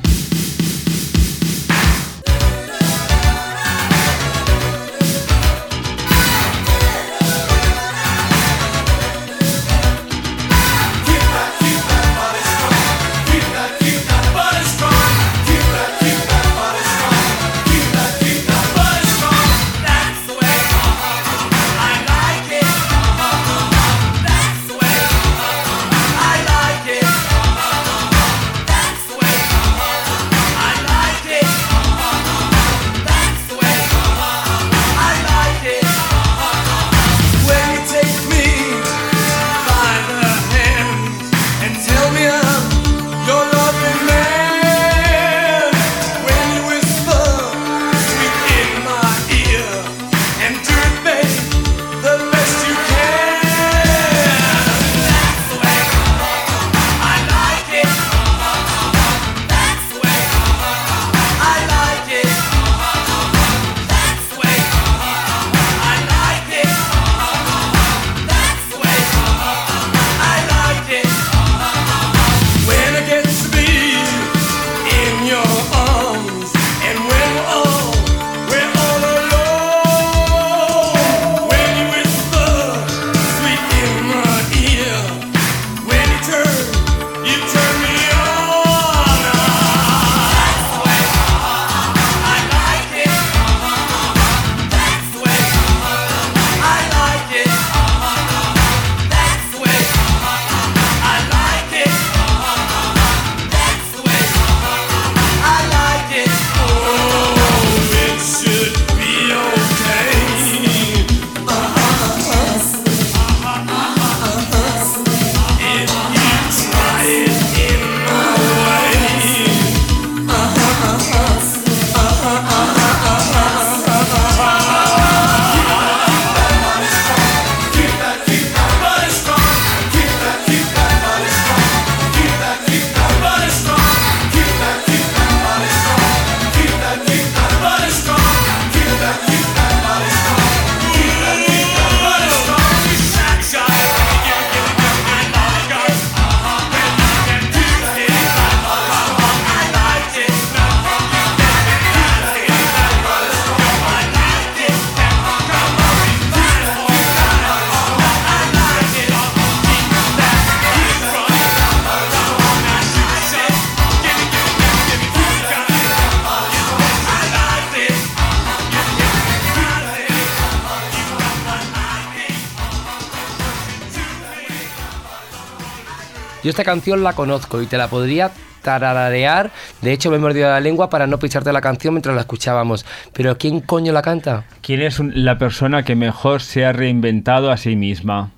Speaker 1: Yo esta canción la conozco y te la podría tararear. De hecho, me he mordido la lengua para no pisarte la canción mientras la escuchábamos. Pero ¿quién coño la canta?
Speaker 2: ¿Quién es la persona que mejor se ha reinventado a sí misma?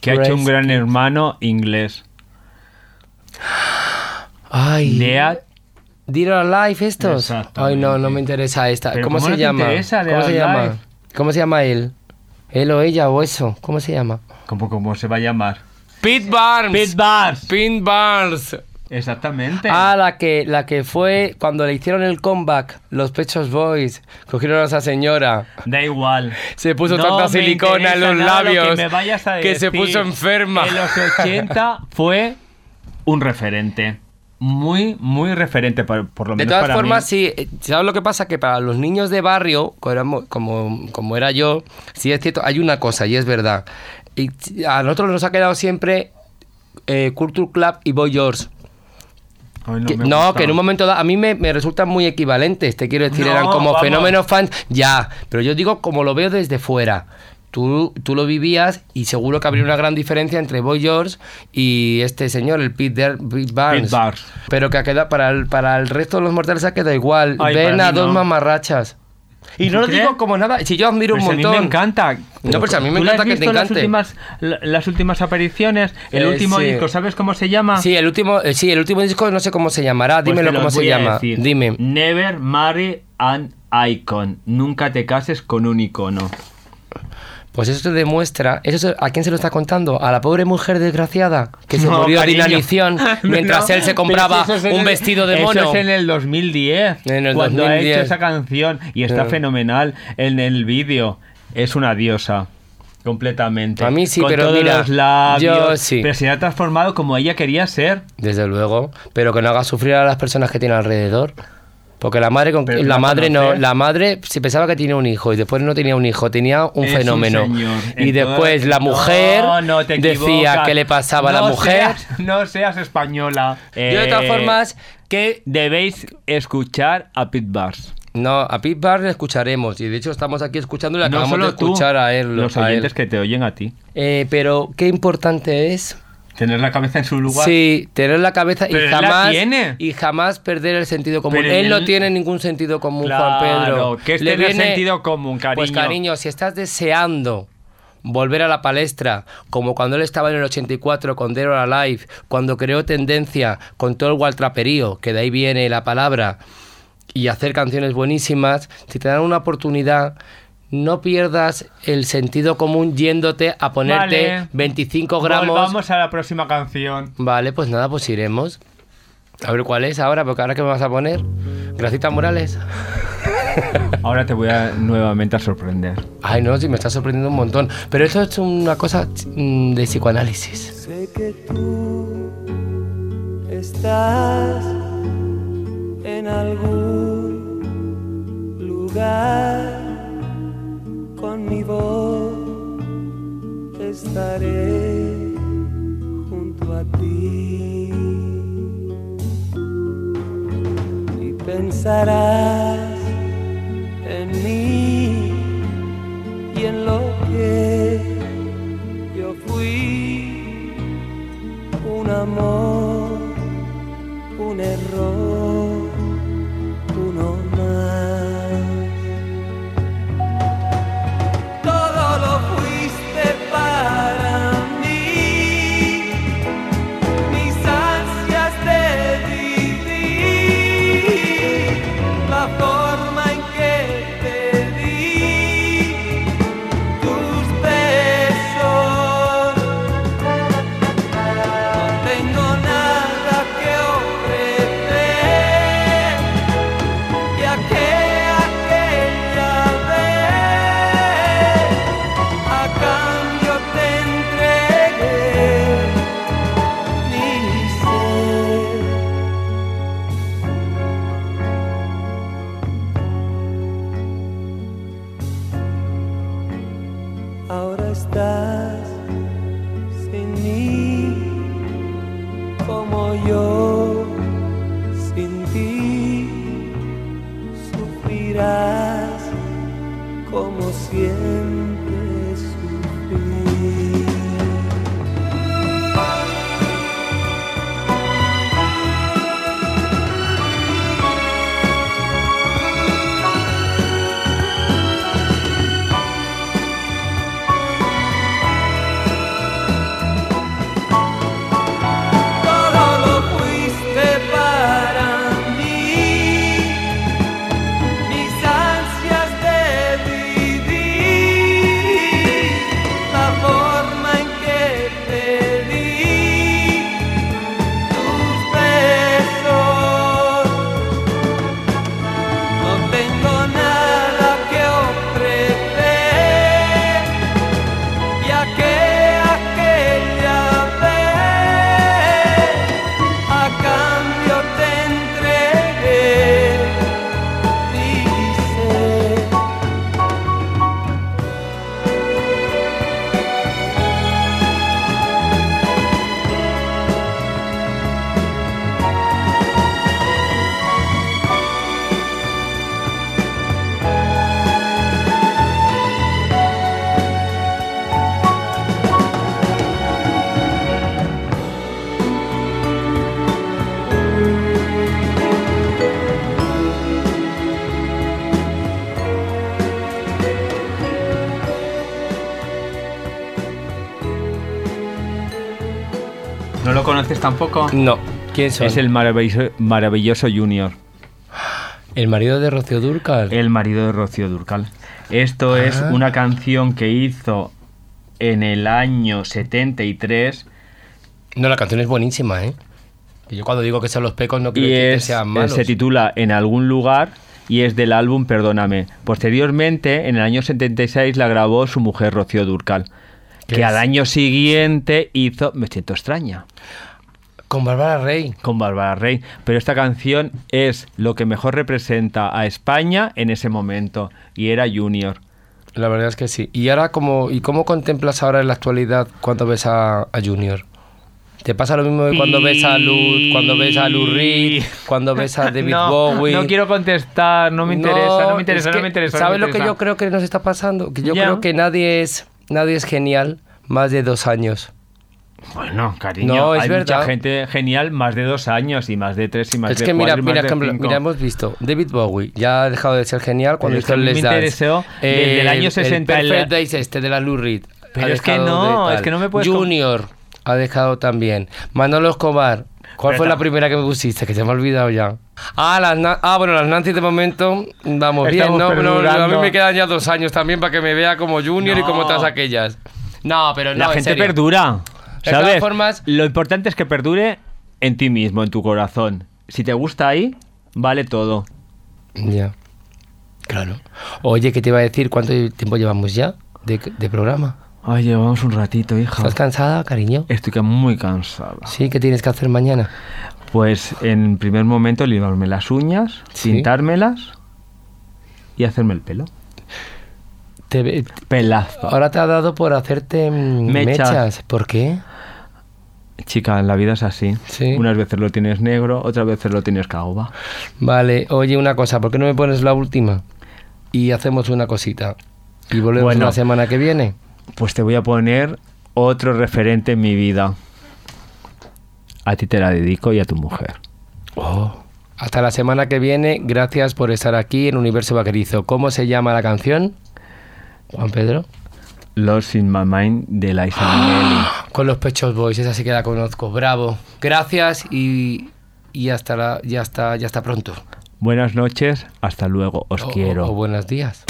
Speaker 2: Que ha hecho un gran hermano inglés.
Speaker 1: Ay.
Speaker 2: Lea
Speaker 1: Dead or Alive estos. Ay, no, no me interesa esta. ¿Cómo,
Speaker 2: ¿cómo
Speaker 1: se
Speaker 2: no
Speaker 1: llama?
Speaker 2: interesa
Speaker 1: ¿Cómo se llama? ¿Cómo se llama él? Él o ella o eso. ¿Cómo se llama?
Speaker 2: ¿Cómo, cómo se va a llamar?
Speaker 1: Pete Barnes.
Speaker 2: Pete Bars.
Speaker 1: Pete Barnes.
Speaker 2: Exactamente.
Speaker 1: Ah, la que, la que fue cuando le hicieron el comeback, los Pechos Boys, cogieron a esa señora,
Speaker 2: Da igual.
Speaker 1: se puso
Speaker 2: No
Speaker 1: tanta silicona en los
Speaker 2: lo
Speaker 1: labios
Speaker 2: que, me vayas a
Speaker 1: que se puso enferma.
Speaker 2: En los 80 fue un referente. Muy, muy referente, por, por lo
Speaker 1: De
Speaker 2: menos
Speaker 1: todas
Speaker 2: para
Speaker 1: formas,
Speaker 2: mí.
Speaker 1: sí, eh, ¿sabes lo que pasa? Que para los niños de barrio, como, como, como era yo, sí es cierto, hay una cosa, y es verdad. Y a nosotros nos ha quedado siempre eh, Culture Club y Boy George. Que- no, que en un momento dado, a mí me, me resultan muy equivalentes, te quiero decir,
Speaker 2: No,
Speaker 1: eran como
Speaker 2: vamos.
Speaker 1: fenómenos fans, ya, pero yo digo como lo veo desde fuera. Tú, tú lo vivías y seguro que habría una gran diferencia entre Boy George y este señor, el Pete, Pete Barnes. Pero que ha quedado, para, el, para el resto de los mortales ha quedado igual.
Speaker 2: Ay,
Speaker 1: Ven a dos
Speaker 2: no.
Speaker 1: mamarrachas. Y
Speaker 2: ¿Tú
Speaker 1: no lo
Speaker 2: crees?
Speaker 1: digo como nada, si yo admiro
Speaker 2: Pues
Speaker 1: un
Speaker 2: a mí
Speaker 1: montón.
Speaker 2: me encanta.
Speaker 1: No, pues a mí me
Speaker 2: ¿Tú le has
Speaker 1: encanta que te
Speaker 2: visto las
Speaker 1: encante.
Speaker 2: últimas, la- las últimas apariciones? El
Speaker 1: Eh,
Speaker 2: último
Speaker 1: sí.
Speaker 2: disco, ¿sabes cómo se llama?
Speaker 1: Sí, el último, eh, sí, el último disco no sé cómo se llamará,
Speaker 2: Pues
Speaker 1: dímelo cómo se llama.
Speaker 2: decir.
Speaker 1: Dime.
Speaker 2: Never marry an icon. Nunca te cases con un icono.
Speaker 1: Pues eso demuestra, eso ¿a quién se lo está contando? A la pobre mujer desgraciada que se
Speaker 2: No,
Speaker 1: murió de inanición mientras
Speaker 2: No,
Speaker 1: él se compraba
Speaker 2: es
Speaker 1: un
Speaker 2: el-
Speaker 1: vestido de mono.
Speaker 2: Eso es en el 2010.
Speaker 1: En el
Speaker 2: cuando ha
Speaker 1: 2010.
Speaker 2: hecho esa canción y está
Speaker 1: Eh.
Speaker 2: fenomenal en el vídeo. Es una diosa. Completamente.
Speaker 1: A mí sí,
Speaker 2: Con
Speaker 1: pero
Speaker 2: todos
Speaker 1: mira,
Speaker 2: los labios,
Speaker 1: yo sí.
Speaker 2: Pero se ha transformado como ella quería ser.
Speaker 1: Desde luego, pero que no haga sufrir a las personas que tiene alrededor. Porque la madre, con, la madre no, la madre se pensaba que tenía un hijo y después no tenía un hijo, tenía un
Speaker 2: Es un
Speaker 1: fenómeno. y después la mujer
Speaker 2: No, no te
Speaker 1: decía que le pasaba a la mujer.
Speaker 2: seas- no seas española.
Speaker 1: Yo de todas
Speaker 2: Eh,
Speaker 1: formas que
Speaker 2: Debéis escuchar a Pete Bars.
Speaker 1: no a Pete Barnes le escucharemos y de hecho estamos aquí escuchando y le acabamos de
Speaker 2: tú,
Speaker 1: escuchar a él.
Speaker 2: Los
Speaker 1: a él.
Speaker 2: oyentes que te oyen a ti.
Speaker 1: Eh, pero qué importante es
Speaker 2: Tener la cabeza en su lugar.
Speaker 1: Sí, tener la cabeza y
Speaker 2: Pero
Speaker 1: jamás
Speaker 2: tiene.
Speaker 1: y jamás perder el sentido común.
Speaker 2: Pero
Speaker 1: él, no tiene ningún sentido común,
Speaker 2: Claro,
Speaker 1: Juan Pedro.
Speaker 2: que es
Speaker 1: Le
Speaker 2: tener
Speaker 1: viene-
Speaker 2: sentido común, cariño.
Speaker 1: Pues cariño, si estás deseando volver a la palestra, como cuando él estaba en el 84 con Dead or Alive, cuando creó tendencia con todo el waltraperío, que de ahí viene la palabra, y hacer canciones buenísimas, si te dan una oportunidad, no pierdas el sentido común yéndote a ponerte
Speaker 2: Vale.
Speaker 1: 25 gramos.
Speaker 2: Vamos a la próxima canción.
Speaker 1: Vale, pues nada, pues iremos. A ver cuál es ahora, porque ahora que me vas a poner. Gracita Morales.
Speaker 2: Ahora te voy a nuevamente a sorprender.
Speaker 1: Ay, no, sí, me está sorprendiendo un montón. Pero eso es una cosa mm, de psicoanálisis.
Speaker 7: Sé que tú estás en algún lugar con mi voz. Estaré junto a ti y pensarás
Speaker 2: tampoco?
Speaker 1: No. ¿Quién son?
Speaker 2: Es el maravilloso, maravilloso Junior.
Speaker 1: El marido de Rocío Durcal.
Speaker 2: El marido de Rocío Durcal. Esto es
Speaker 1: Ah.
Speaker 2: una canción que hizo en el año 73
Speaker 1: No, la canción es buenísima, ¿eh? Yo cuando digo que son los pecos no quiero
Speaker 2: y
Speaker 1: decir que
Speaker 2: es,
Speaker 1: sean malos.
Speaker 2: se titula En algún lugar y es del álbum Perdóname. Posteriormente, en el año 76, la grabó su mujer Rocío Durcal,
Speaker 1: ¿Qué
Speaker 2: que
Speaker 1: es?
Speaker 2: al año siguiente hizo Me siento extraña
Speaker 1: Con Bárbara Rey.
Speaker 2: con Bárbara Rey. Pero esta canción es lo que mejor representa a España en ese momento y era Junior.
Speaker 1: La verdad es que sí. ¿Y ahora cómo, y cómo contemplas ahora en la actualidad cuando ves a, a Junior? ¿Te pasa lo mismo que cuando ves a Luz, cuando ves a Lou Reed, cuando ves a David
Speaker 2: no,
Speaker 1: Bowie?
Speaker 2: No quiero contestar, no me interesa, no me interesa,
Speaker 1: es
Speaker 2: no me interesa. no
Speaker 1: ¿Sabes lo que yo creo que nos está pasando? Que yo creo que nadie es, nadie es genial más de dos años.
Speaker 2: Bueno, cariño,
Speaker 1: No, es
Speaker 2: hay
Speaker 1: verdad.
Speaker 2: mucha gente genial, más de dos años y más de tres y más
Speaker 1: es
Speaker 2: de
Speaker 1: que mira,
Speaker 2: cuatro y más
Speaker 1: mira,
Speaker 2: de cinco.
Speaker 1: mira, hemos visto David Bowie, ya ha dejado de ser genial cuando hizo el Les Dance.
Speaker 2: desde el año 60
Speaker 1: El Perfect Days este de la Lou Reed.
Speaker 2: Pero es que no, es que no me puedes
Speaker 1: Junior ha dejado también. Manolo Escobar. ¿Cuál
Speaker 2: Pero
Speaker 1: fue la primera que me pusiste? Que se me ha olvidado ya. Ah, las ah bueno, las Nancy de momento vamos bien, ¿no? Pero a mí me quedan ya dos años también para que me vea como Junior y como
Speaker 2: No.
Speaker 1: todas aquellas. No, pero no,
Speaker 2: La
Speaker 1: en
Speaker 2: gente
Speaker 1: serio.
Speaker 2: perdura.
Speaker 1: De todas formas-
Speaker 2: Lo importante es que perdure en ti mismo, en tu corazón. Si te gusta ahí, vale todo.
Speaker 1: Ya. Claro. Oye, ¿qué te iba a decir? ¿Cuánto tiempo llevamos ya de, de programa?
Speaker 2: Ay, llevamos un ratito, hija.
Speaker 1: ¿Estás cansada, cariño?
Speaker 2: Estoy que muy cansada.
Speaker 1: Sí, ¿qué tienes que hacer mañana?
Speaker 2: Pues en primer momento limarme las uñas,
Speaker 1: Sí.
Speaker 2: pintármelas y hacerme el pelo.
Speaker 1: Te
Speaker 2: Pelazo.
Speaker 1: ahora te ha dado por hacerte mm,
Speaker 2: Mechas.
Speaker 1: mechas. ¿Por qué?
Speaker 2: Chica, la vida es así.
Speaker 1: Sí.
Speaker 2: Unas veces lo tienes negro, otras veces lo tienes caoba.
Speaker 1: Vale, oye, una cosa, ¿por qué no me pones la última? Y hacemos una cosita. Y volvemos
Speaker 2: Bueno.
Speaker 1: la semana que viene.
Speaker 2: Pues te voy a poner otro referente en mi vida. A ti te la dedico y a tu mujer.
Speaker 1: Oh. Hasta la semana que viene, gracias por estar aquí en Universo Vaquerizo. ¿Cómo se llama la canción? Juan Pedro.
Speaker 2: Lost in My Mind de Liza Minnelli.
Speaker 1: Con los Pechos Boys, esa sí que la conozco. Bravo. Gracias y, y hasta, la, ya hasta, ya hasta pronto.
Speaker 2: Buenas noches, hasta luego, os
Speaker 1: O-
Speaker 2: quiero.
Speaker 1: o buenos días.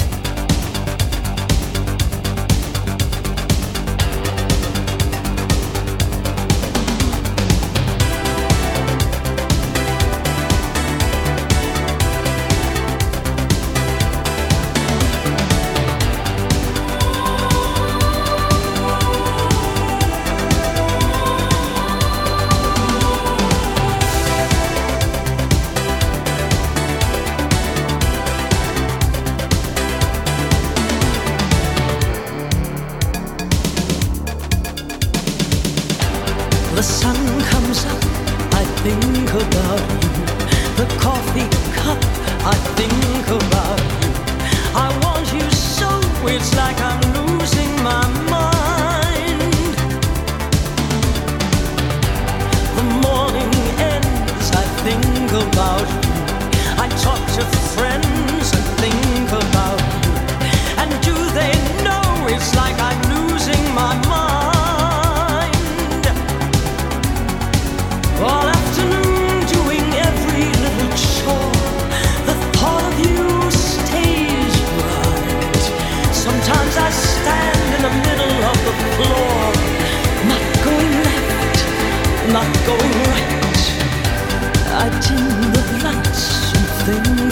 Speaker 6: About you. I talk to friends and think about you. And do they know it's like I'm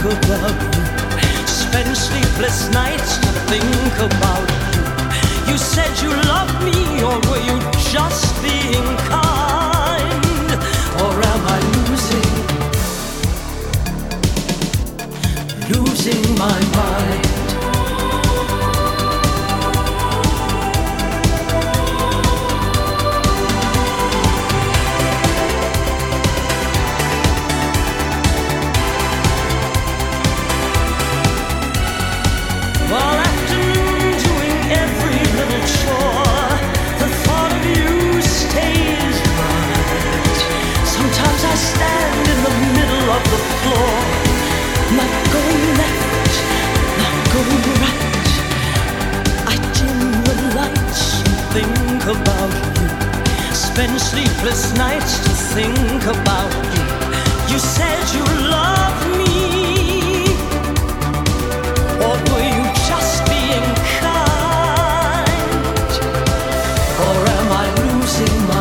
Speaker 6: you. Spend sleepless nights to think about you. You said you loved me, or were you just being kind? Or am I losing, losing my mind? Think about you. Spend sleepless nights to think about you. You said you love me. Or were you just being kind? Or am I losing my